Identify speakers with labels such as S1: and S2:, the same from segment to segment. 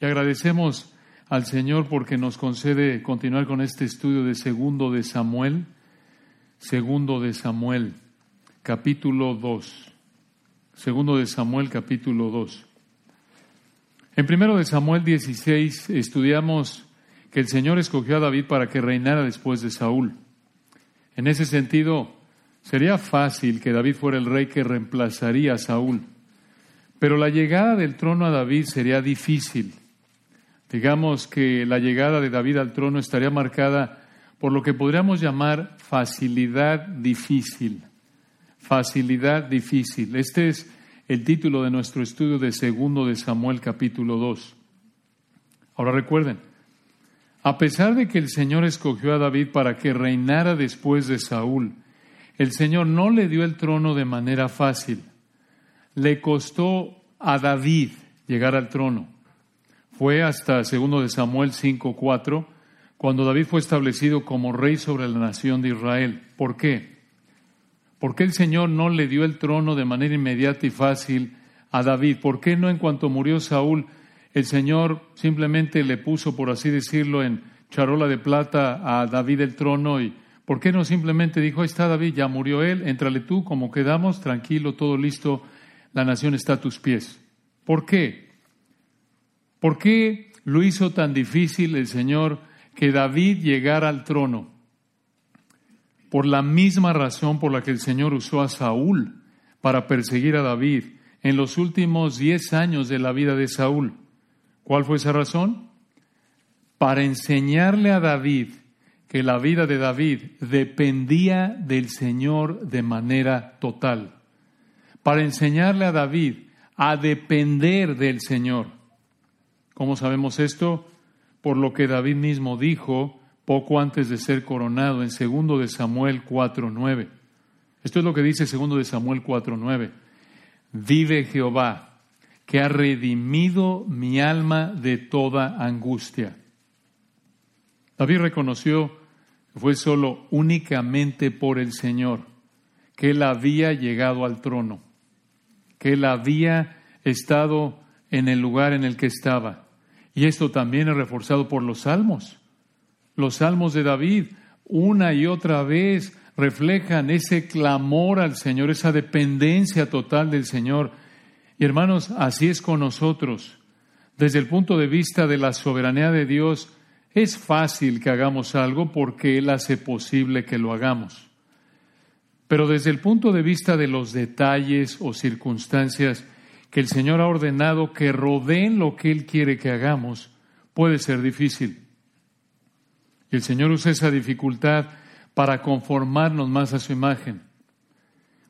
S1: Y agradecemos al Señor porque nos concede continuar con este estudio de segundo de Samuel, segundo de Samuel, capítulo 2. Segundo de Samuel, capítulo 2. En primero de Samuel 16 estudiamos que el Señor escogió a David para que reinara después de Saúl. En ese sentido, sería fácil que David fuera el rey que reemplazaría a Saúl, pero la llegada del trono a David sería difícil. Digamos que la llegada de David al trono estaría marcada por lo que podríamos llamar facilidad difícil. Facilidad difícil. Este es el título de nuestro estudio de segundo de Samuel capítulo 2. Ahora recuerden, a pesar de que el Señor escogió a David para que reinara después de Saúl, el Señor no le dio el trono de manera fácil. Le costó a David llegar al trono. Fue hasta segundo de Samuel 5:4 cuando David fue establecido como rey sobre la nación de Israel. ¿Por qué? ¿Por qué el Señor no le dio el trono de manera inmediata y fácil a David? ¿Por qué no en cuanto murió Saúl el Señor simplemente le puso, por así decirlo, en charola de plata a David el trono y ¿por qué no simplemente dijo, está David, ya murió él, entrale tú, como quedamos, tranquilo, todo listo, la nación está a tus pies? ¿Por qué? ¿Por qué lo hizo tan difícil el Señor que David llegara al trono? Por la misma razón por la que el Señor usó a Saúl para perseguir a David en los últimos diez años de la vida de Saúl. ¿Cuál fue esa razón? Para enseñarle a David que la vida de David dependía del Señor de manera total. Para enseñarle a David a depender del Señor. ¿Cómo sabemos esto? Por lo que David mismo dijo poco antes de ser coronado en segundo de Samuel 4:9. Esto es lo que dice segundo de Samuel 4:9. Vive Jehová, que ha redimido mi alma de toda angustia. David reconoció que fue solo únicamente por el Señor que él había llegado al trono, que él había estado en el lugar en el que estaba. Y esto también es reforzado por los salmos. Los salmos de David, una y otra vez, reflejan ese clamor al Señor, esa dependencia total del Señor y hermanos, así es con nosotros. Desde el punto de vista de la soberanía de Dios, es fácil que hagamos algo porque Él hace posible que lo hagamos. Pero desde el punto de vista de los detalles o circunstancias que el Señor ha ordenado que rodeen lo que Él quiere que hagamos, puede ser difícil. Y el Señor usa esa dificultad para conformarnos más a su imagen,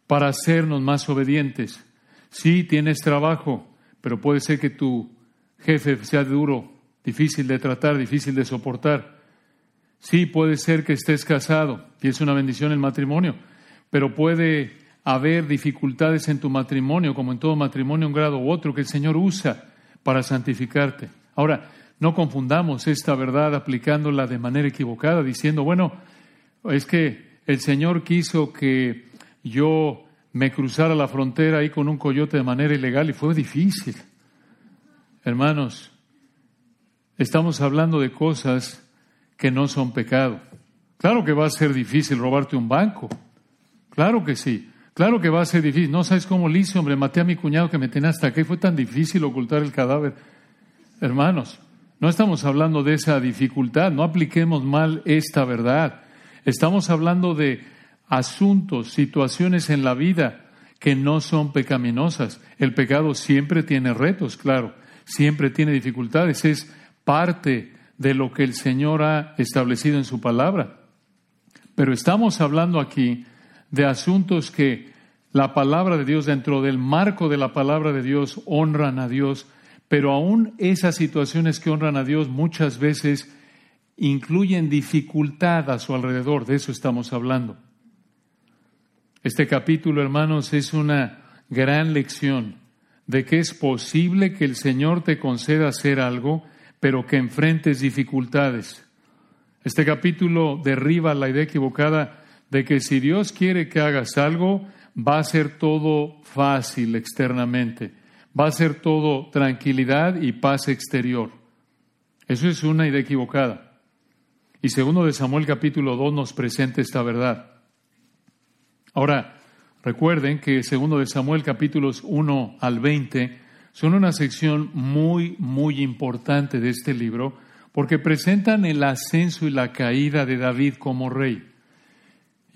S1: para hacernos más obedientes. Sí, tienes trabajo, pero puede ser que tu jefe sea duro, difícil de tratar, difícil de soportar. Sí, puede ser que estés casado y es una bendición el matrimonio, pero puede haber dificultades en tu matrimonio, como en todo matrimonio, un grado u otro, que el Señor usa para santificarte. Ahora, no confundamos esta verdad aplicándola de manera equivocada, diciendo, bueno, es que el Señor quiso que yo me cruzara la frontera ahí con un coyote de manera ilegal y fue difícil. Hermanos, estamos hablando de cosas que no son pecado. Claro que va a ser difícil robarte un banco. Claro que sí. Claro que va a ser difícil. No sabes cómo le hice, hombre. Maté a mi cuñado que me tenía hasta aquí. Fue tan difícil ocultar el cadáver. Hermanos, no estamos hablando de esa dificultad. No apliquemos mal esta verdad. Estamos hablando de asuntos, situaciones en la vida que no son pecaminosas. El pecado siempre tiene retos, claro, siempre tiene dificultades, es parte de lo que el Señor ha establecido en su palabra. Pero estamos hablando aquí de asuntos que la palabra de Dios, dentro del marco de la palabra de Dios, honran a Dios, pero aún esas situaciones que honran a Dios muchas veces incluyen dificultad a su alrededor, de eso estamos hablando. Este capítulo, hermanos, es una gran lección de que es posible que el Señor te conceda hacer algo, pero que enfrentes dificultades. Este capítulo derriba la idea equivocada de que si Dios quiere que hagas algo, va a ser todo fácil externamente, va a ser todo tranquilidad y paz exterior. Eso es una idea equivocada. Y segundo de Samuel capítulo 2 nos presenta esta verdad. Ahora, recuerden que segundo de Samuel capítulos 1 al 20 son una sección muy, muy importante de este libro porque presentan el ascenso y la caída de David como rey.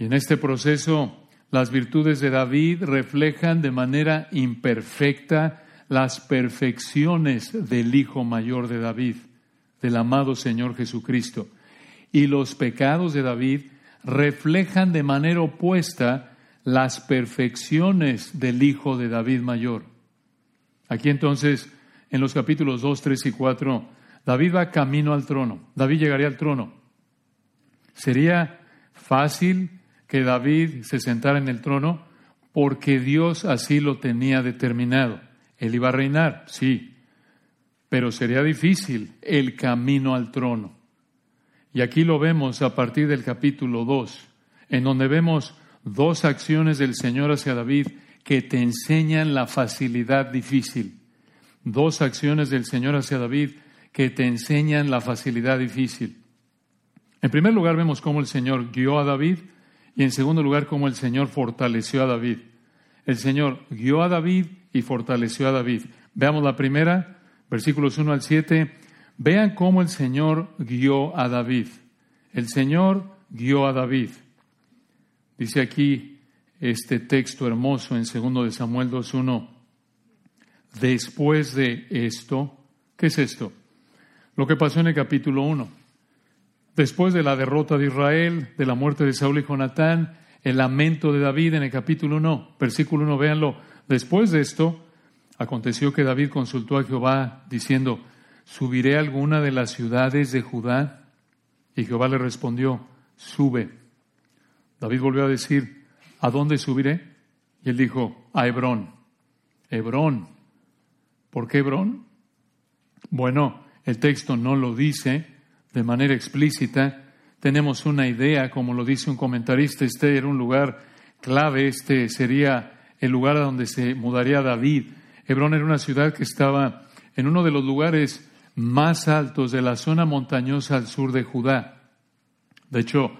S1: Y en este proceso, las virtudes de David reflejan de manera imperfecta las perfecciones del Hijo mayor de David, del amado Señor Jesucristo. Y los pecados de David reflejan de manera opuesta las perfecciones del Hijo de David mayor. Aquí entonces, en los capítulos 2, 3 y 4, David va camino al trono. David llegaría al trono. Sería fácil que David se sentara en el trono porque Dios así lo tenía determinado. Él iba a reinar, sí, pero sería difícil el camino al trono. Y aquí lo vemos a partir del capítulo 2, en donde vemos dos acciones del Señor hacia David que te enseñan la facilidad difícil. Dos acciones del Señor hacia David que te enseñan la facilidad difícil. En primer lugar, vemos cómo el Señor guió a David y en segundo lugar, cómo el Señor fortaleció a David. El Señor guió a David y fortaleció a David. Veamos la primera, versículos 1 al 7. Vean cómo el Señor guió a David. El Señor guió a David. Dice aquí este texto hermoso en segundo de Samuel 2.1. Después de esto, ¿qué es esto? lo que pasó en el capítulo 1. Después de la derrota de Israel, de la muerte de Saúl y Jonatán, el lamento de David en el capítulo 1, versículo 1, véanlo. Después de esto, aconteció que David consultó a Jehová diciendo, ¿subiré a alguna de las ciudades de Judá? Y Jehová le respondió, sube. David volvió a decir, ¿a dónde subiré? Y él dijo, a Hebrón. Hebrón. ¿Por qué Hebrón? Bueno, el texto no lo dice de manera explícita. Tenemos una idea, como lo dice un comentarista, este era un lugar clave, este sería el lugar a donde se mudaría David. Hebrón era una ciudad que estaba en uno de los lugares más altos de la zona montañosa al sur de Judá. De hecho,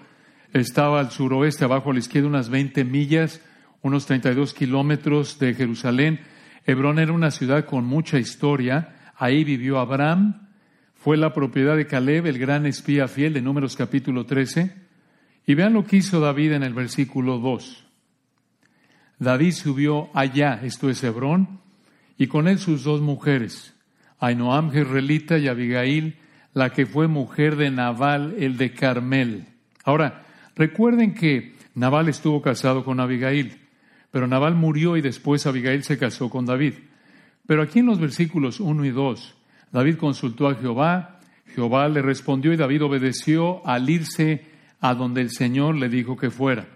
S1: estaba al suroeste, abajo a la izquierda, unas 20 millas, unos 32 kilómetros de Jerusalén. Hebrón era una ciudad con mucha historia. Ahí vivió Abraham, fue la propiedad de Caleb, el gran espía fiel de Números capítulo 13. Y vean lo que hizo David en el versículo 2. David subió allá, esto es Hebrón, y con él sus dos mujeres, Ainoam Jezreelita y Abigail, la que fue mujer de Nabal, el de Carmel. Ahora, recuerden que Nabal estuvo casado con Abigail, pero Nabal murió y después Abigail se casó con David. Pero aquí en los versículos 1 y 2 David consultó a Jehová, Jehová le respondió y David obedeció al irse a donde el Señor le dijo que fuera.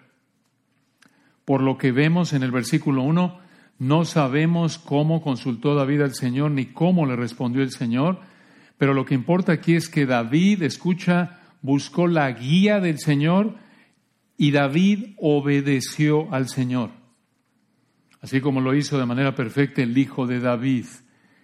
S1: Por lo que vemos en el versículo 1, no sabemos cómo consultó David al Señor ni cómo le respondió el Señor, pero lo que importa aquí es que David, escucha, buscó la guía del Señor y David obedeció al Señor. Así como lo hizo de manera perfecta el Hijo de David,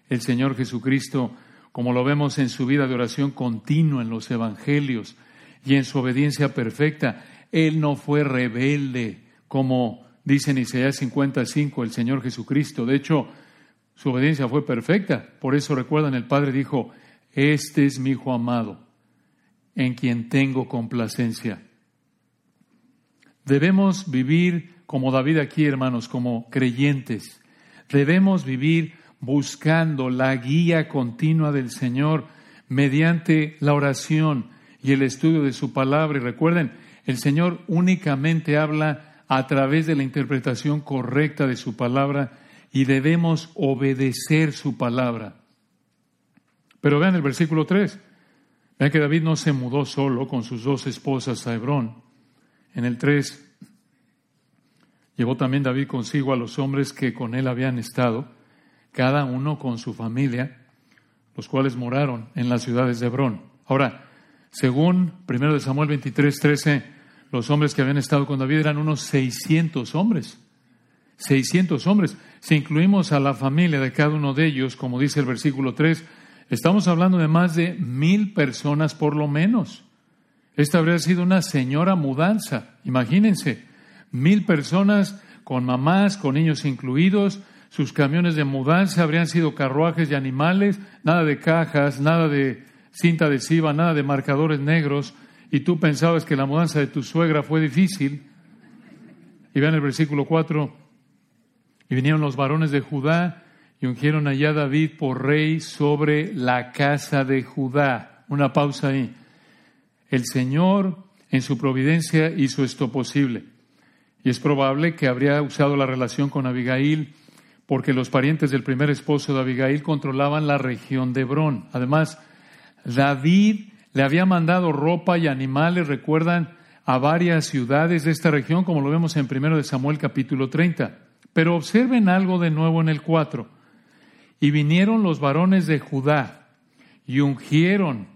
S1: el Señor Jesucristo, como lo vemos en su vida de oración continua en los evangelios y en su obediencia perfecta. Él no fue rebelde, como dice en Isaías 55 el Señor Jesucristo. De hecho, su obediencia fue perfecta. Por eso recuerdan, el Padre dijo, este es mi Hijo amado, en quien tengo complacencia. Debemos vivir como David aquí, hermanos, como creyentes. Debemos vivir buscando la guía continua del Señor mediante la oración y el estudio de su palabra. Y recuerden, el Señor únicamente habla a través de la interpretación correcta de su palabra y debemos obedecer su palabra. Pero vean el versículo 3. Vean que David no se mudó solo con sus dos esposas a Hebrón. En el 3 llevó también David consigo a los hombres que con él habían estado cada uno con su familia, los cuales moraron en las ciudades de Hebrón. Ahora, según 1 Samuel 23, 13, los hombres que habían estado con David eran unos 600 hombres. 600 hombres. Si incluimos a la familia de cada uno de ellos, como dice el versículo 3, Estamos hablando de más de mil personas por lo menos. Esta habría sido una señora mudanza. Imagínense, mil personas con mamás, con niños incluidos, sus camiones de mudanza habrían sido carruajes de animales, nada de cajas, nada de cinta adhesiva, nada de marcadores negros, y tú pensabas que la mudanza de tu suegra fue difícil. Y vean el versículo 4, y vinieron los varones de Judá y ungieron allá a David por rey sobre la casa de Judá. Una pausa ahí. El Señor en su providencia hizo esto posible. Y es probable que habría usado la relación con Abigail porque los parientes del primer esposo de Abigail controlaban la región de Hebrón. Además, David le había mandado ropa y animales, recuerdan, a varias ciudades de esta región, como lo vemos en 1 de Samuel capítulo 30. Pero observen algo de nuevo en el 4. Y vinieron los varones de Judá y ungieron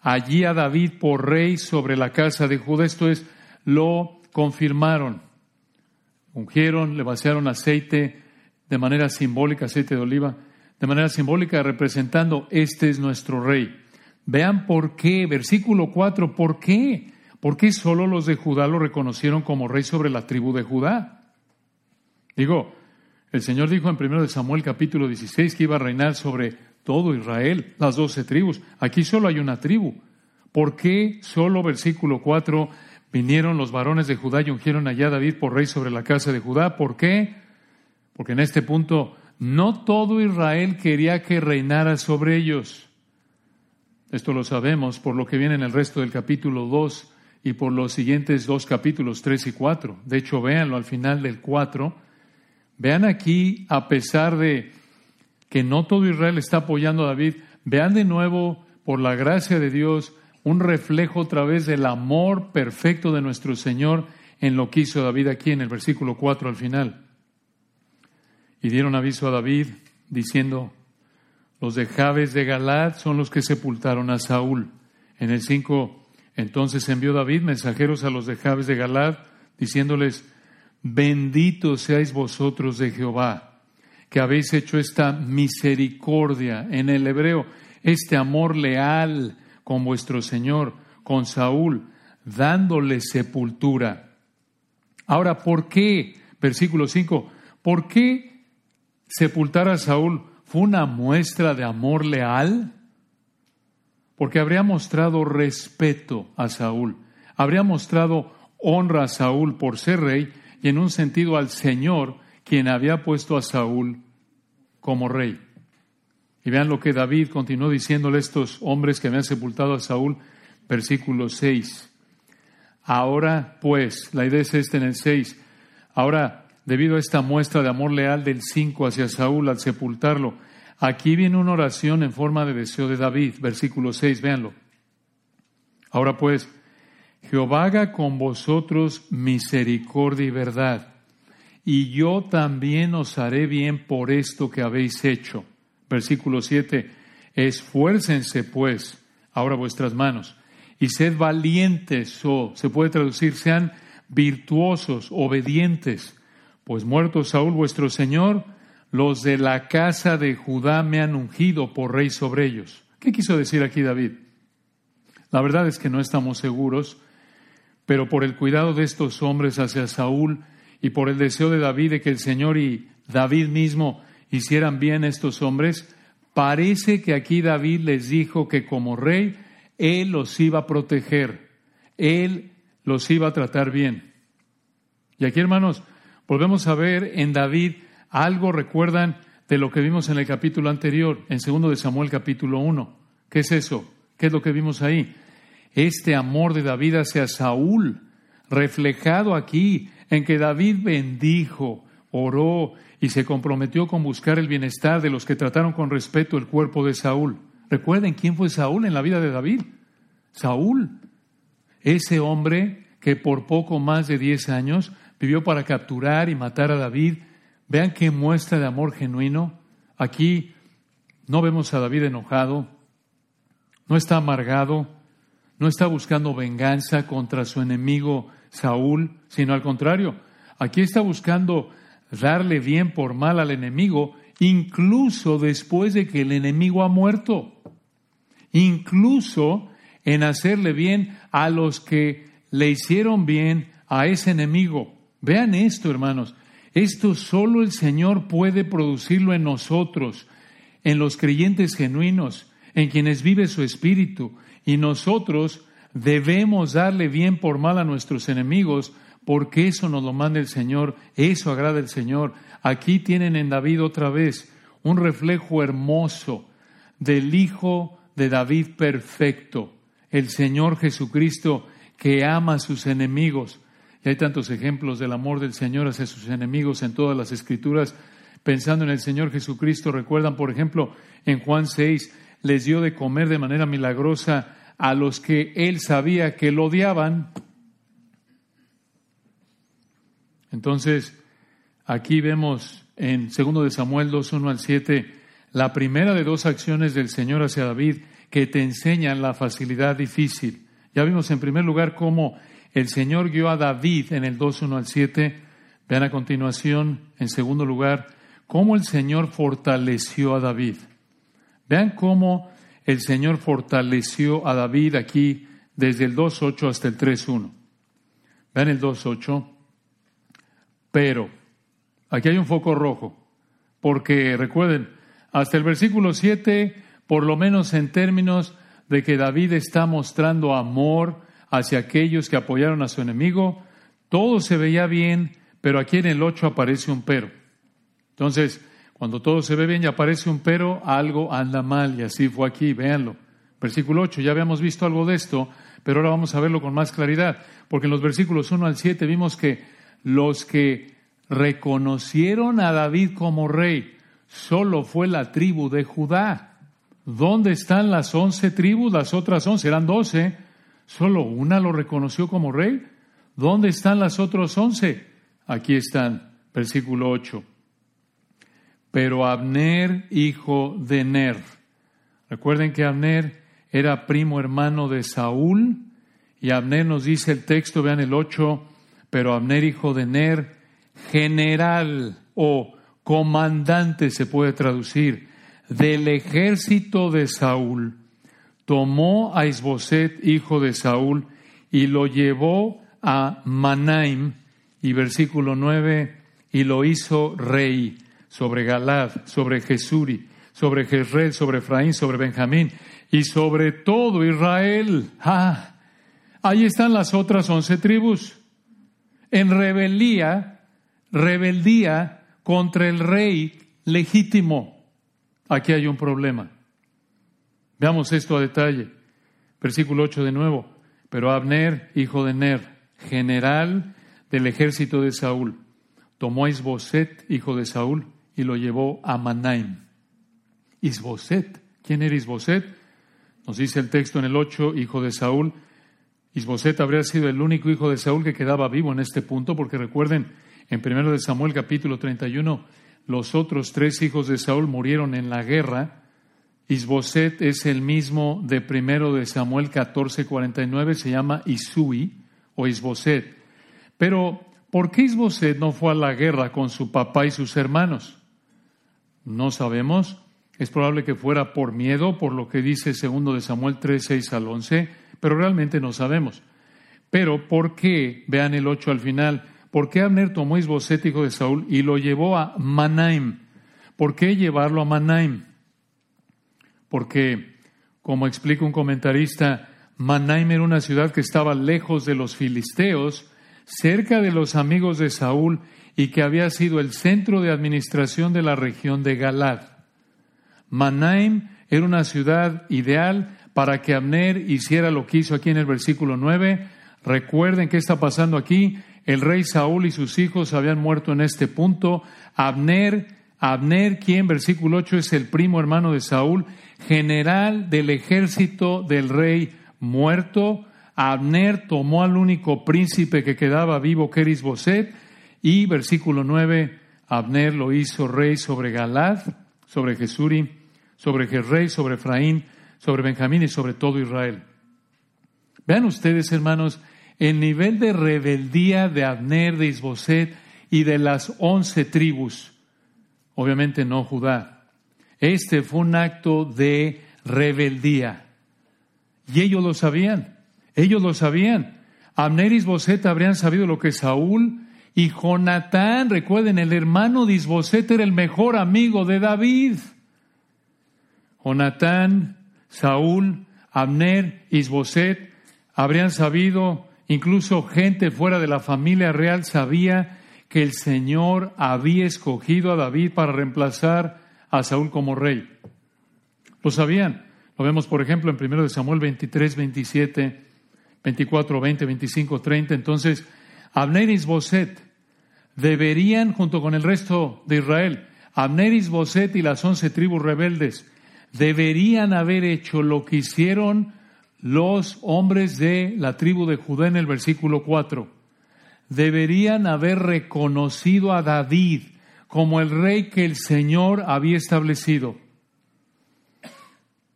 S1: allí a David por rey sobre la casa de Judá. Esto es, lo confirmaron. Ungieron, le vaciaron aceite de manera simbólica, aceite de oliva, de manera simbólica representando, este es nuestro rey. Vean por qué, versículo 4, ¿por qué? ¿Por qué solo los de Judá lo reconocieron como rey sobre la tribu de Judá? Digo, el Señor dijo en 1 Samuel capítulo 16 que iba a reinar sobre todo Israel, las doce tribus. Aquí solo hay una tribu. ¿Por qué solo versículo 4 vinieron los varones de Judá y ungieron allá a David por rey sobre la casa de Judá? ¿Por qué? Porque en este punto no todo Israel quería que reinara sobre ellos. Esto lo sabemos por lo que viene en el resto del capítulo 2 y por los siguientes dos capítulos 3 y 4. De hecho, véanlo al final del 4. Vean aquí, a pesar de que no todo Israel está apoyando a David, vean de nuevo, por la gracia de Dios, un reflejo otra vez del amor perfecto de nuestro Señor en lo que hizo David aquí en el versículo 4 al final. Y dieron aviso a David diciendo, los de Jabes de Galad son los que sepultaron a Saúl. En el 5, entonces envió David mensajeros a los de Jabes de Galad, diciéndoles, benditos seáis vosotros de Jehová, que habéis hecho esta misericordia en el hebreo, este amor leal con vuestro Señor, con Saúl, dándole sepultura. Ahora, ¿por qué? Versículo 5, ¿por qué sepultar a Saúl fue una muestra de amor leal? Porque habría mostrado respeto a Saúl, habría mostrado honra a Saúl por ser rey y en un sentido al Señor quien había puesto a Saúl como rey. Y vean lo que David continuó diciéndole a estos hombres que habían sepultado a Saúl, versículo 6. Ahora pues, la idea es esta en el 6, ahora debido a esta muestra de amor leal del 5 hacia Saúl al sepultarlo. Aquí viene una oración en forma de deseo de David, versículo 6, véanlo. Ahora pues, Jehová haga con vosotros misericordia y verdad, y yo también os haré bien por esto que habéis hecho. Versículo 7, esfuércense pues ahora vuestras manos, y sed valientes, o se puede traducir, sean virtuosos, obedientes pues muerto Saúl vuestro Señor, los de la casa de Judá me han ungido por rey sobre ellos. ¿Qué quiso decir aquí David? La verdad es que no estamos seguros, pero por el cuidado de estos hombres hacia Saúl y por el deseo de David de que el Señor y David mismo hicieran bien estos hombres, parece que aquí David les dijo que como rey, él los iba a proteger, él los iba a tratar bien. Y aquí, hermanos, Volvemos a ver en David algo, recuerdan, de lo que vimos en el capítulo anterior, en segundo de Samuel capítulo 1. ¿Qué es eso? ¿Qué es lo que vimos ahí? Este amor de David hacia Saúl, reflejado aquí en que David bendijo, oró y se comprometió con buscar el bienestar de los que trataron con respeto el cuerpo de Saúl. Recuerden quién fue Saúl en la vida de David. Saúl, ese hombre que por poco más de diez años vivió para capturar y matar a David. Vean qué muestra de amor genuino. Aquí no vemos a David enojado, no está amargado, no está buscando venganza contra su enemigo Saúl, sino al contrario, aquí está buscando darle bien por mal al enemigo, incluso después de que el enemigo ha muerto. incluso en hacerle bien a los que le hicieron bien a ese enemigo. Vean esto, hermanos. Esto solo el Señor puede producirlo en nosotros, en los creyentes genuinos, en quienes vive su espíritu. Y nosotros debemos darle bien por mal a nuestros enemigos, porque eso nos lo manda el Señor, eso agrada el Señor. Aquí tienen en David otra vez un reflejo hermoso del Hijo de David perfecto, el Señor Jesucristo que ama a sus enemigos. Y hay tantos ejemplos del amor del Señor hacia sus enemigos en todas las escrituras. Pensando en el Señor Jesucristo, recuerdan, por ejemplo, en Juan 6, les dio de comer de manera milagrosa a los que él sabía que lo odiaban. Entonces, aquí vemos en 2 de Samuel 2, 1 al 7, la primera de dos acciones del Señor hacia David que te enseñan la facilidad difícil. Ya vimos en primer lugar cómo el Señor guió a David en el 2, 1 al 7. Vean a continuación, en segundo lugar, cómo el Señor fortaleció a David. Vean cómo el Señor fortaleció a David aquí desde el 2.8 hasta el 3.1. Vean el 2.8. Pero, aquí hay un foco rojo, porque recuerden, hasta el versículo 7, por lo menos en términos de que David está mostrando amor hacia aquellos que apoyaron a su enemigo, todo se veía bien, pero aquí en el 8 aparece un pero. Entonces, cuando todo se ve bien y aparece un pero, algo anda mal, y así fue aquí, véanlo. Versículo 8, ya habíamos visto algo de esto, pero ahora vamos a verlo con más claridad, porque en los versículos 1 al 7 vimos que los que reconocieron a David como rey solo fue la tribu de Judá. ¿Dónde están las once tribus? Las otras once, eran doce. Solo una lo reconoció como rey. ¿Dónde están las otras once? Aquí están, versículo 8 pero Abner, hijo de Ner. Recuerden que Abner era primo hermano de Saúl, y Abner nos dice el texto, vean el 8, pero Abner, hijo de Ner, general o comandante se puede traducir, del ejército de Saúl, tomó a Isboset, hijo de Saúl, y lo llevó a Manaim, y versículo 9, y lo hizo rey sobre Galad, sobre Jesuri, sobre Jezreel, sobre Efraín, sobre Benjamín y sobre todo Israel. Ah, ahí están las otras once tribus. En rebeldía, rebeldía contra el rey legítimo. Aquí hay un problema. Veamos esto a detalle. Versículo 8 de nuevo. Pero Abner, hijo de Ner, general del ejército de Saúl, tomó a Isboset, hijo de Saúl, y lo llevó a Manaim. Isboset. ¿Quién era Isboset? Nos dice el texto en el 8, hijo de Saúl. Isboset habría sido el único hijo de Saúl que quedaba vivo en este punto, porque recuerden, en 1 de Samuel capítulo 31, los otros tres hijos de Saúl murieron en la guerra. Isboset es el mismo de 1 de Samuel 14, 49, se llama Isui o Isboset. Pero, ¿por qué Isboset no fue a la guerra con su papá y sus hermanos? No sabemos. Es probable que fuera por miedo, por lo que dice segundo de Samuel 3, 6 al 11, pero realmente no sabemos. Pero, ¿por qué? Vean el 8 al final. ¿Por qué Abner tomó Isboset, hijo de Saúl, y lo llevó a Manaim? ¿Por qué llevarlo a Manaim? Porque, como explica un comentarista, Manaim era una ciudad que estaba lejos de los filisteos, cerca de los amigos de Saúl y que había sido el centro de administración de la región de Galad. Manaim era una ciudad ideal para que Abner hiciera lo que hizo aquí en el versículo 9. Recuerden qué está pasando aquí. El rey Saúl y sus hijos habían muerto en este punto. Abner, Abner, quien, versículo 8, es el primo hermano de Saúl, general del ejército del rey muerto. Abner tomó al único príncipe que quedaba vivo, que era y versículo 9, Abner lo hizo rey sobre Galad, sobre Jesuri, sobre Jezreel, sobre Efraín, sobre Benjamín y sobre todo Israel. Vean ustedes, hermanos, el nivel de rebeldía de Abner, de Isboset y de las once tribus. Obviamente no Judá. Este fue un acto de rebeldía. Y ellos lo sabían, ellos lo sabían. Abner y Isboset habrían sabido lo que Saúl y Jonatán, recuerden, el hermano de Isboset era el mejor amigo de David. Jonatán, Saúl, Abner, Isboset habrían sabido, incluso gente fuera de la familia real sabía que el Señor había escogido a David para reemplazar a Saúl como rey. Lo sabían. Lo vemos, por ejemplo, en 1 Samuel 23, 27, 24, 20, 25, 30. Entonces, Abner y Isboset deberían, junto con el resto de Israel, Abner, y Isboset y las once tribus rebeldes, deberían haber hecho lo que hicieron los hombres de la tribu de Judá en el versículo 4. Deberían haber reconocido a David como el rey que el Señor había establecido.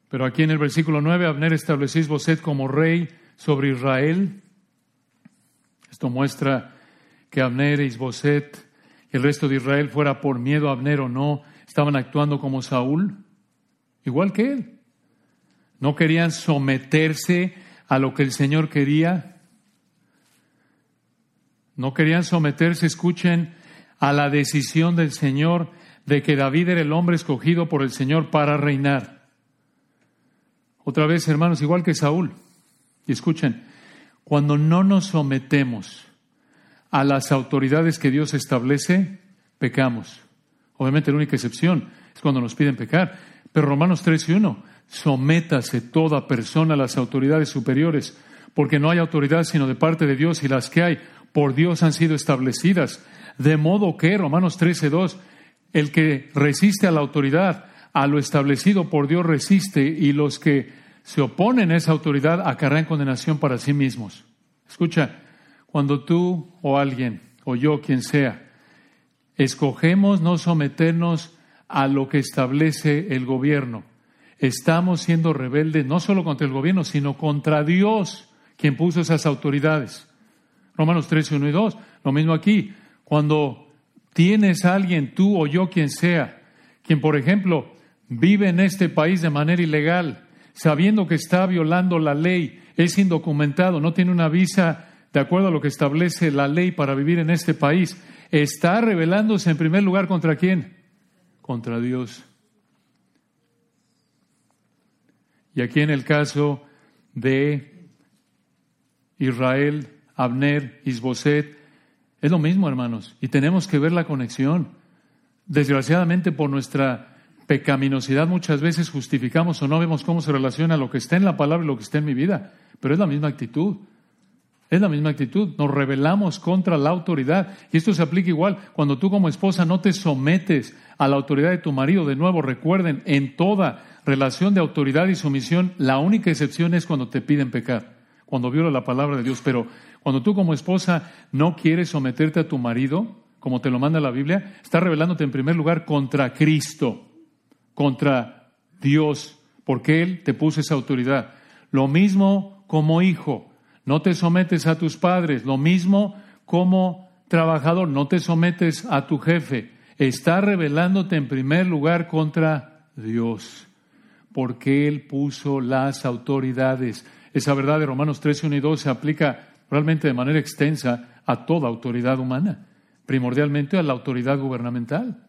S1: Pero aquí en el versículo 9, Abner estableció a Isboset como rey sobre Israel. Esto muestra que Abner, Isboset y el resto de Israel, fuera por miedo a Abner o no, estaban actuando como Saúl, igual que él. No querían someterse a lo que el Señor quería. No querían someterse, escuchen, a la decisión del Señor de que David era el hombre escogido por el Señor para reinar. Otra vez, hermanos, igual que Saúl. Y escuchen, cuando no nos sometemos a las autoridades que Dios establece, pecamos. Obviamente la única excepción es cuando nos piden pecar. Pero Romanos 3 y 1, sométase toda persona a las autoridades superiores, porque no hay autoridad sino de parte de Dios y las que hay por Dios han sido establecidas. De modo que, Romanos 13, 2, el que resiste a la autoridad, a lo establecido por Dios resiste y los que se oponen a esa autoridad acarrean condenación para sí mismos. Escucha, cuando tú o alguien, o yo, quien sea, escogemos no someternos a lo que establece el gobierno, estamos siendo rebeldes no solo contra el gobierno, sino contra Dios, quien puso esas autoridades. Romanos 13, 1 y 2. Lo mismo aquí. Cuando tienes a alguien, tú o yo, quien sea, quien, por ejemplo, vive en este país de manera ilegal, sabiendo que está violando la ley, es indocumentado, no tiene una visa de acuerdo a lo que establece la ley para vivir en este país, está rebelándose en primer lugar contra quién? Contra Dios. Y aquí en el caso de Israel, Abner, Isboset, es lo mismo, hermanos, y tenemos que ver la conexión. Desgraciadamente, por nuestra pecaminosidad, muchas veces justificamos o no vemos cómo se relaciona lo que está en la palabra y lo que está en mi vida, pero es la misma actitud. Es la misma actitud. Nos rebelamos contra la autoridad. Y esto se aplica igual cuando tú como esposa no te sometes a la autoridad de tu marido. De nuevo, recuerden, en toda relación de autoridad y sumisión, la única excepción es cuando te piden pecar, cuando viola la palabra de Dios. Pero cuando tú como esposa no quieres someterte a tu marido, como te lo manda la Biblia, estás rebelándote en primer lugar contra Cristo, contra Dios, porque Él te puso esa autoridad. Lo mismo como hijo. No te sometes a tus padres. Lo mismo como trabajador. No te sometes a tu jefe. Está rebelándote en primer lugar contra Dios, porque Él puso las autoridades. Esa verdad de Romanos 13, 1 y 2 se aplica realmente de manera extensa a toda autoridad humana, primordialmente a la autoridad gubernamental.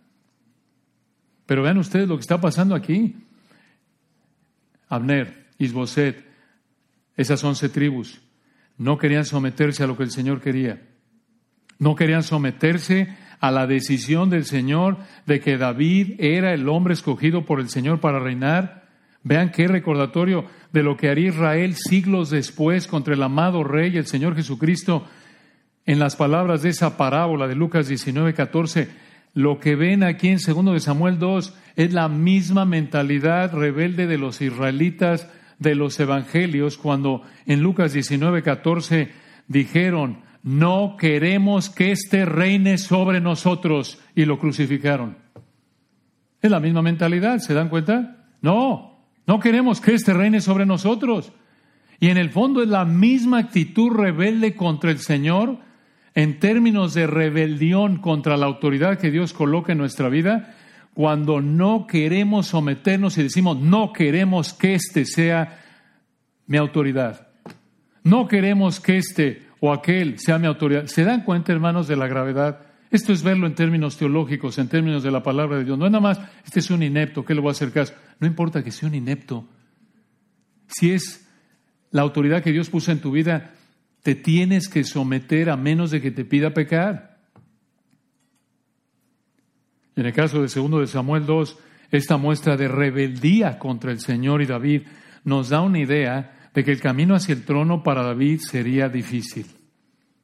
S1: Pero vean ustedes lo que está pasando aquí. Abner, Isboset, esas once tribus, no querían someterse a lo que el Señor quería. No querían someterse a la decisión del Señor de que David era el hombre escogido por el Señor para reinar. Vean qué recordatorio de lo que haría Israel siglos después contra el amado Rey, el Señor Jesucristo. En las palabras de esa parábola de Lucas 19, 14, lo que ven aquí en 2 de Samuel 2 es la misma mentalidad rebelde de los israelitas de los evangelios cuando en Lucas 19, 14 dijeron, no queremos que éste reine sobre nosotros y lo crucificaron. Es la misma mentalidad, ¿se dan cuenta? No, no queremos que éste reine sobre nosotros. Y en el fondo es la misma actitud rebelde contra el Señor en términos de rebelión contra la autoridad que Dios coloca en nuestra vida cuando no queremos someternos y decimos, no queremos que este sea mi autoridad. No queremos que este o aquel sea mi autoridad. ¿Se dan cuenta, hermanos, de la gravedad? Esto es verlo en términos teológicos, en términos de la palabra de Dios. No es nada más, este es un inepto, ¿qué le voy a hacer caso? No importa que sea un inepto. Si es la autoridad que Dios puso en tu vida, te tienes que someter a menos de que te pida pecar. En el caso de segundo de Samuel 2, esta muestra de rebeldía contra el Señor y David nos da una idea de que el camino hacia el trono para David sería difícil.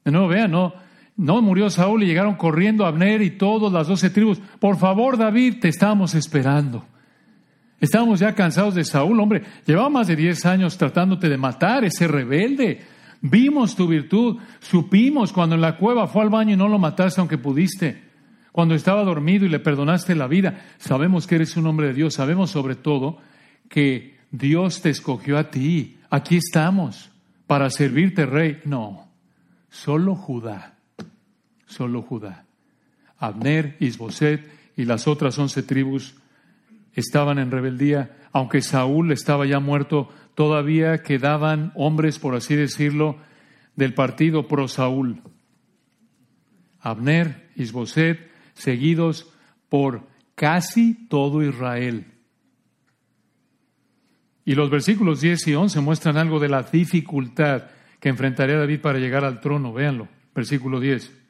S1: De nuevo, vean, no, no murió Saúl y llegaron corriendo Abner y todas las doce tribus. Por favor, David, te estamos esperando. Estábamos ya cansados de Saúl, hombre. Llevaba más de diez años tratándote de matar, ese rebelde. Vimos tu virtud, supimos cuando en la cueva fue al baño y no lo mataste aunque pudiste. Cuando estaba dormido y le perdonaste la vida. Sabemos que eres un hombre de Dios. Sabemos sobre todo que Dios te escogió a ti. Aquí estamos para servirte, rey. No, solo Judá. Solo Judá. Abner, Isboset y las otras once tribus estaban en rebeldía, aunque Saúl estaba ya muerto, todavía quedaban hombres, por así decirlo, del partido pro Saúl. Abner, Isboset, seguidos por casi todo Israel. Y los versículos 10 y 11 muestran algo de la dificultad que enfrentaría David para llegar al trono. Véanlo, versículo 10.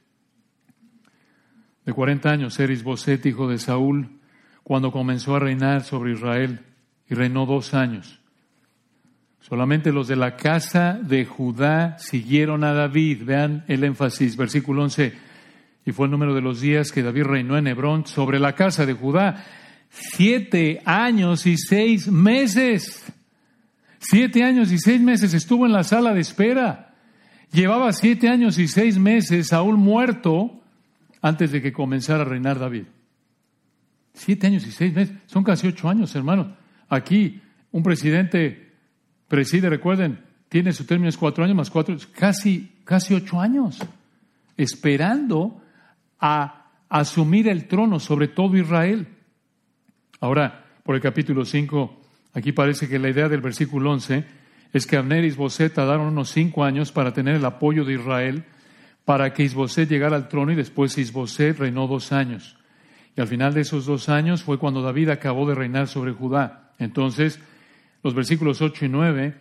S1: De 40 años era Isboset, hijo de Saúl, cuando comenzó a reinar sobre Israel y reinó dos años. Solamente los de la casa de Judá siguieron a David. Vean el énfasis, versículo 11. Y fue el número de los días que David reinó en Hebrón sobre la casa de Judá. Siete años y seis meses. Siete años y seis meses estuvo en la sala de espera. Llevaba siete años y seis meses aún muerto antes de que comenzara a reinar David. Siete años y seis meses, son casi ocho años, hermanos. Aquí un presidente preside, recuerden, tiene su término es cuatro años más cuatro, casi, casi ocho años, esperando a asumir el trono sobre todo Israel. Ahora, por el capítulo 5, aquí parece que la idea del versículo 11 es que Abner y Isboset tardaron unos cinco años para tener el apoyo de Israel, para que Isboset llegara al trono y después Isboset reinó dos años. Y al final de esos dos años fue cuando David acabó de reinar sobre Judá. Entonces, los versículos 8 y 9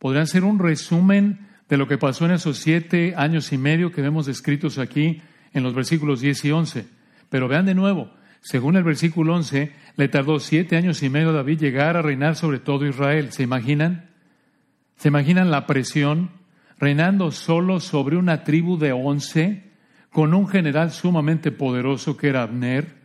S1: podrían ser un resumen de lo que pasó en esos siete años y medio que vemos descritos aquí en los versículos 10 y 11. Pero vean de nuevo, según el versículo 11, le tardó siete años y medio a David llegar a reinar sobre todo Israel. ¿Se imaginan? ¿Se imaginan la presión? Reinando solo sobre una tribu de once, con un general sumamente poderoso que era Abner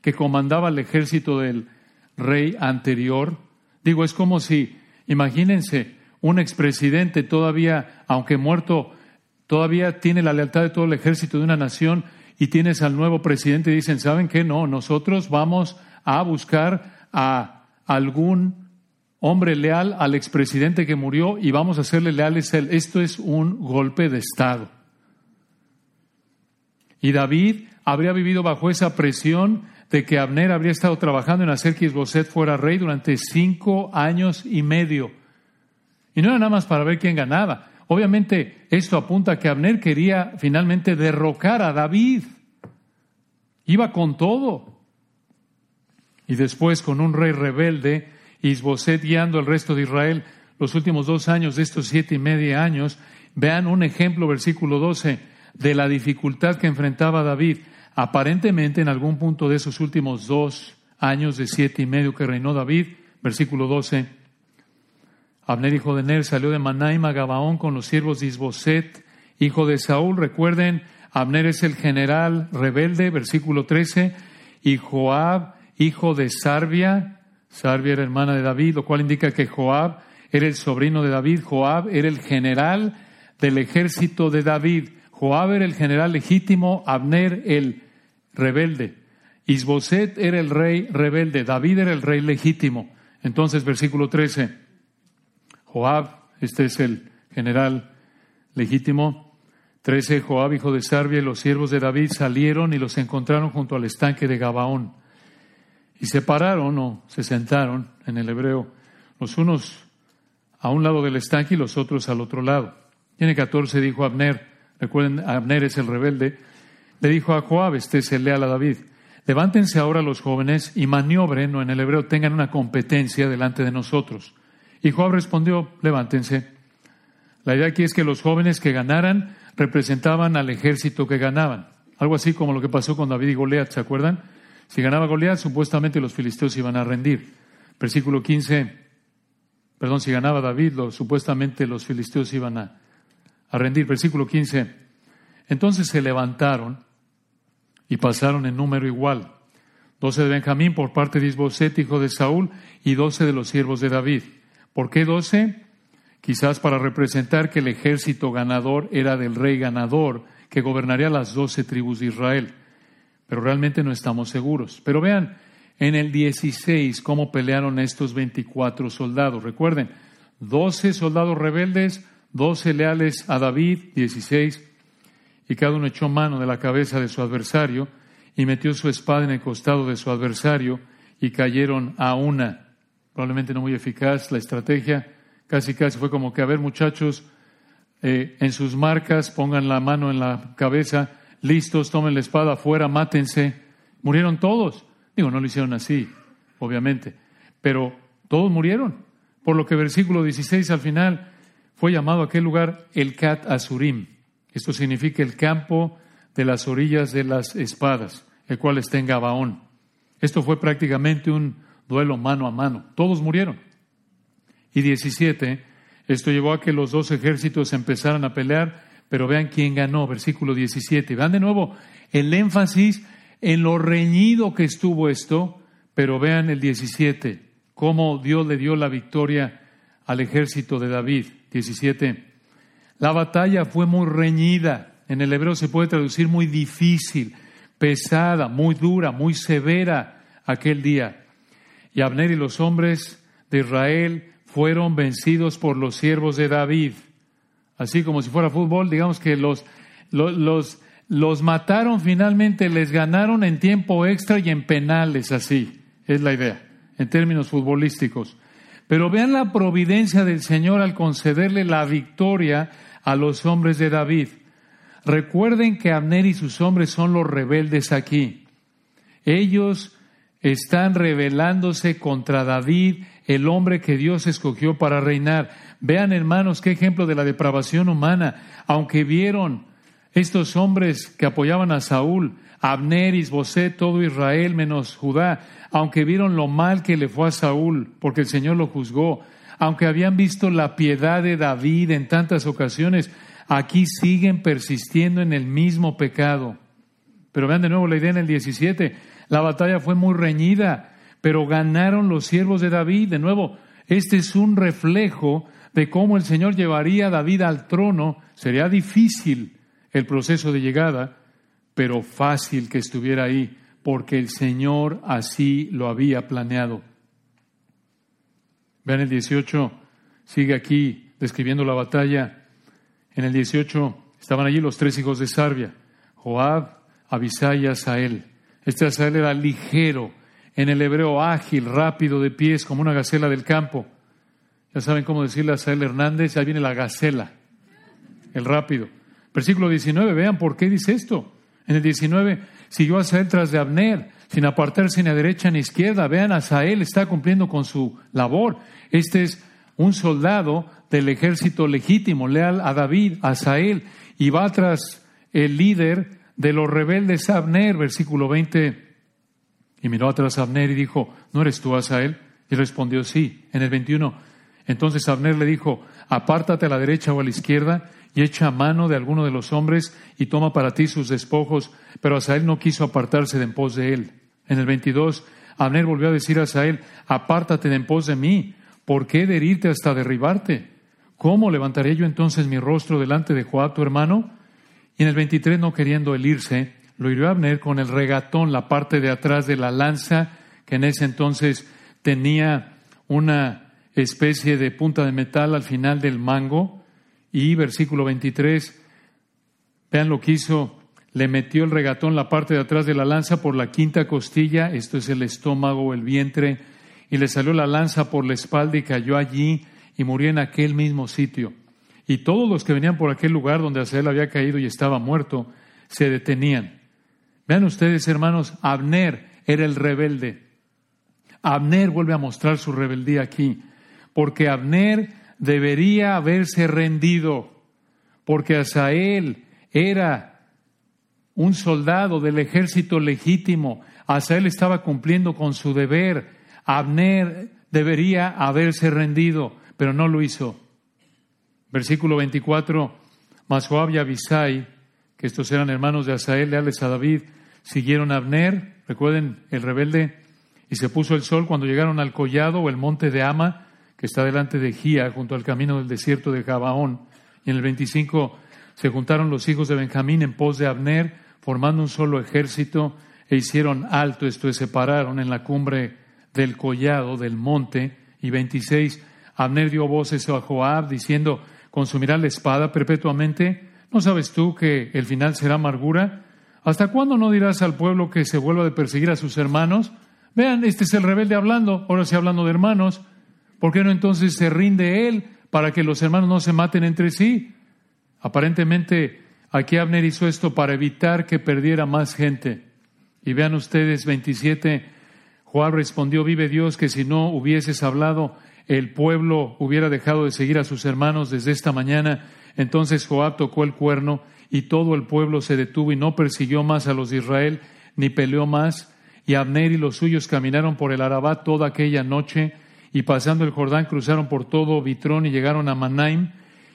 S1: que comandaba el ejército del rey anterior. Digo, es como si, imagínense, un expresidente todavía, aunque muerto, todavía tiene la lealtad de todo el ejército de una nación y tienes al nuevo presidente y dicen, ¿saben qué? No, nosotros vamos a buscar a algún hombre leal al expresidente que murió y vamos a hacerle leales a él. Esto es un golpe de Estado. Y David habría vivido bajo esa presión de que Abner habría estado trabajando en hacer que Isboset fuera rey durante cinco años y medio. Y no era nada más para ver quién ganaba. Obviamente esto apunta a que Abner quería finalmente derrocar a David. Iba con todo. Y después con un rey rebelde, Isboset guiando al resto de Israel los últimos dos años de estos siete y medio años, vean un ejemplo, versículo 12, de la dificultad que enfrentaba David. Aparentemente, en algún punto de esos últimos dos años de siete y medio que reinó David, versículo 12, Abner, hijo de Ner, salió de Manaim a Gabaón con los siervos de Isboset, hijo de Saúl. Recuerden, Abner es el general rebelde, versículo 13, y Joab, hijo de Sarbia. Sarbia era hermana de David, lo cual indica que Joab era el sobrino de David. Joab era el general del ejército de David. Joab era el general legítimo, Abner el rebelde. Isboset era el rey rebelde, David era el rey legítimo. Entonces, versículo 13, Joab, este es el general legítimo. 13, Joab, hijo de Sarbia, y los siervos de David salieron y los encontraron junto al estanque de Gabaón. Y se pararon o se sentaron, en el hebreo, los unos a un lado del estanque y los otros al otro lado. Tiene 14 dijo Abner, recuerden, Abner es el rebelde, le dijo a Joab, este es el leal a David, levántense ahora los jóvenes y maniobren, o en el hebreo tengan una competencia delante de nosotros. Y Joab respondió, levántense. La idea aquí es que los jóvenes que ganaran representaban al ejército que ganaban. Algo así como lo que pasó con David y Goliat, ¿se acuerdan? Si ganaba Goliat, supuestamente los filisteos iban a rendir. Versículo 15, perdón, si ganaba David, supuestamente los filisteos iban a, a rendir. Versículo 15, entonces se levantaron y pasaron en número igual. Doce de Benjamín por parte de Isboset, hijo de Saúl, y doce de los siervos de David. ¿Por qué doce? Quizás para representar que el ejército ganador era del rey ganador, que gobernaría las doce tribus de Israel. Pero realmente no estamos seguros. Pero vean, en el 16, cómo pelearon estos 24 soldados. Recuerden, 12 soldados rebeldes, 12 leales a David, 16, y cada uno echó mano de la cabeza de su adversario y metió su espada en el costado de su adversario y cayeron a una. Probablemente no muy eficaz la estrategia, casi casi fue como que, a ver muchachos, eh, en sus marcas, pongan la mano en la cabeza, listos, tomen la espada afuera, mátense. Murieron todos. Digo, no lo hicieron así, obviamente, pero todos murieron. Por lo que versículo 16 al final fue llamado aquel lugar el Kat Azurim. Esto significa el campo de las orillas de las espadas, el cual está en Gabaón. Esto fue prácticamente un duelo mano a mano. Todos murieron. Y 17, esto llevó a que los dos ejércitos empezaran a pelear, pero vean quién ganó, versículo 17. Vean de nuevo el énfasis en lo reñido que estuvo esto, pero vean el 17, cómo Dios le dio la victoria al ejército de David. 17. La batalla fue muy reñida. En el hebreo se puede traducir muy difícil, pesada, muy dura, muy severa aquel día. Y Abner y los hombres de Israel fueron vencidos por los siervos de David. Así como si fuera fútbol, digamos que los, los, los, mataron finalmente, les ganaron en tiempo extra y en penales, así es la idea, en términos futbolísticos. Pero vean la providencia del Señor al concederle la victoria a los hombres de David. Recuerden que Abner y sus hombres son los rebeldes aquí. Ellos están rebelándose contra David el hombre que Dios escogió para reinar. Vean, hermanos, qué ejemplo de la depravación humana. Aunque vieron estos hombres que apoyaban a Saúl, Abner, Isboset, todo Israel menos Judá, aunque vieron lo mal que le fue a Saúl, porque el Señor lo juzgó, aunque habían visto la piedad de David en tantas ocasiones, aquí siguen persistiendo en el mismo pecado. Pero vean de nuevo la idea en el 17, la batalla fue muy reñida pero ganaron los siervos de David. De nuevo, este es un reflejo de cómo el Señor llevaría a David al trono. Sería difícil el proceso de llegada, pero fácil que estuviera ahí, porque el Señor así lo había planeado. Vean el 18, sigue aquí describiendo la batalla. En el 18 estaban allí los tres hijos de Sarbia, Joab, Abisai y Asael. Este Asael era ligero, en el hebreo ágil, rápido de pies, como una gacela del campo. Ya saben cómo decirle a Sael Hernández, ahí viene la gacela, el rápido. Versículo 19, vean por qué dice esto. En el 19, siguió a Sael tras de Abner, sin apartarse ni a derecha ni a izquierda. Vean, a Sael está cumpliendo con su labor. Este es un soldado del ejército legítimo, leal a David, a Sael, y va tras el líder de los rebeldes Abner, versículo 20 y miró atrás a Abner y dijo, ¿no eres tú Asael? Y respondió, sí. En el 21, entonces Abner le dijo, apártate a la derecha o a la izquierda y echa mano de alguno de los hombres y toma para ti sus despojos. Pero Asael no quiso apartarse de en pos de él. En el 22, Abner volvió a decir a Asael, apártate de en pos de mí. ¿Por qué de herirte hasta derribarte? ¿Cómo levantaré yo entonces mi rostro delante de Joab, tu hermano? Y en el 23, no queriendo él irse, lo hirió Abner con el regatón, la parte de atrás de la lanza, que en ese entonces tenía una especie de punta de metal al final del mango. Y versículo 23, vean lo que hizo, le metió el regatón, la parte de atrás de la lanza, por la quinta costilla, esto es el estómago el vientre, y le salió la lanza por la espalda y cayó allí y murió en aquel mismo sitio. Y todos los que venían por aquel lugar donde Asael había caído y estaba muerto, se detenían. Vean ustedes, hermanos, Abner era el rebelde. Abner vuelve a mostrar su rebeldía aquí, porque Abner debería haberse rendido, porque Asael era un soldado del ejército legítimo, Asael estaba cumpliendo con su deber, Abner debería haberse rendido, pero no lo hizo. Versículo 24, mas Joab y Abisai, que estos eran hermanos de Asael, leales a David, siguieron a Abner, recuerden, el rebelde, y se puso el sol cuando llegaron al collado o el monte de Ama, que está delante de Gía, junto al camino del desierto de Gabaón. Y en el 25 se juntaron los hijos de Benjamín en pos de Abner, formando un solo ejército, e hicieron alto, esto es, se pararon en la cumbre del collado del monte. Y 26, Abner dio voces a Joab diciendo, ¿consumirá la espada perpetuamente? ¿No sabes tú que el final será amargura? ¿Hasta cuándo no dirás al pueblo que se vuelva de perseguir a sus hermanos? Vean, este es el rebelde hablando, ahora sí hablando de hermanos. ¿Por qué no entonces se rinde él para que los hermanos no se maten entre sí? Aparentemente, aquí Abner hizo esto para evitar que perdiera más gente. Y vean ustedes, 27, Joab respondió, vive Dios que si no hubieses hablado, el pueblo hubiera dejado de seguir a sus hermanos desde esta mañana. Entonces Joab tocó el cuerno y todo el pueblo se detuvo y no persiguió más a los de Israel, ni peleó más. Y Abner y los suyos caminaron por el Arabá toda aquella noche y pasando el Jordán cruzaron por todo Bitrón y llegaron a Manaim.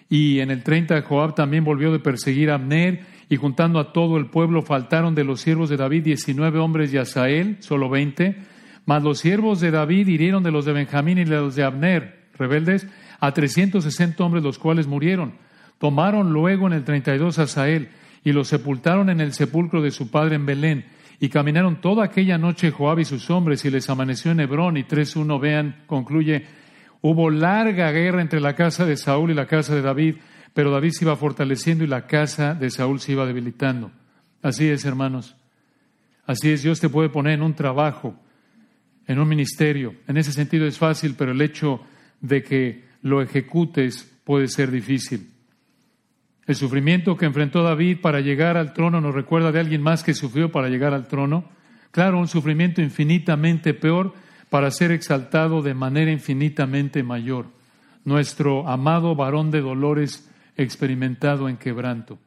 S1: Y en el 30 Joab también volvió de perseguir a Abner y juntando a todo el pueblo faltaron de los siervos de David diecinueve hombres y Asael, solo veinte. Mas los siervos de David hirieron de los de Benjamín y de los de Abner, rebeldes, a trescientos sesenta hombres, los cuales murieron. Tomaron luego en el treinta y dos a Asael y los sepultaron en el sepulcro de su padre en Belén. Y caminaron toda aquella noche Joab y sus hombres y les amaneció en Hebrón. Y tres uno vean, concluye, hubo larga guerra entre la casa de Saúl y la casa de David, pero David se iba fortaleciendo y la casa de Saúl se iba debilitando. Así es, hermanos. Así es, Dios te puede poner en un trabajo en un ministerio. En ese sentido es fácil, pero el hecho de que lo ejecutes puede ser difícil. El sufrimiento que enfrentó David para llegar al trono nos recuerda de alguien más que sufrió para llegar al trono. Claro, un sufrimiento infinitamente peor para ser exaltado de manera infinitamente mayor. Nuestro amado varón de dolores experimentado en quebranto.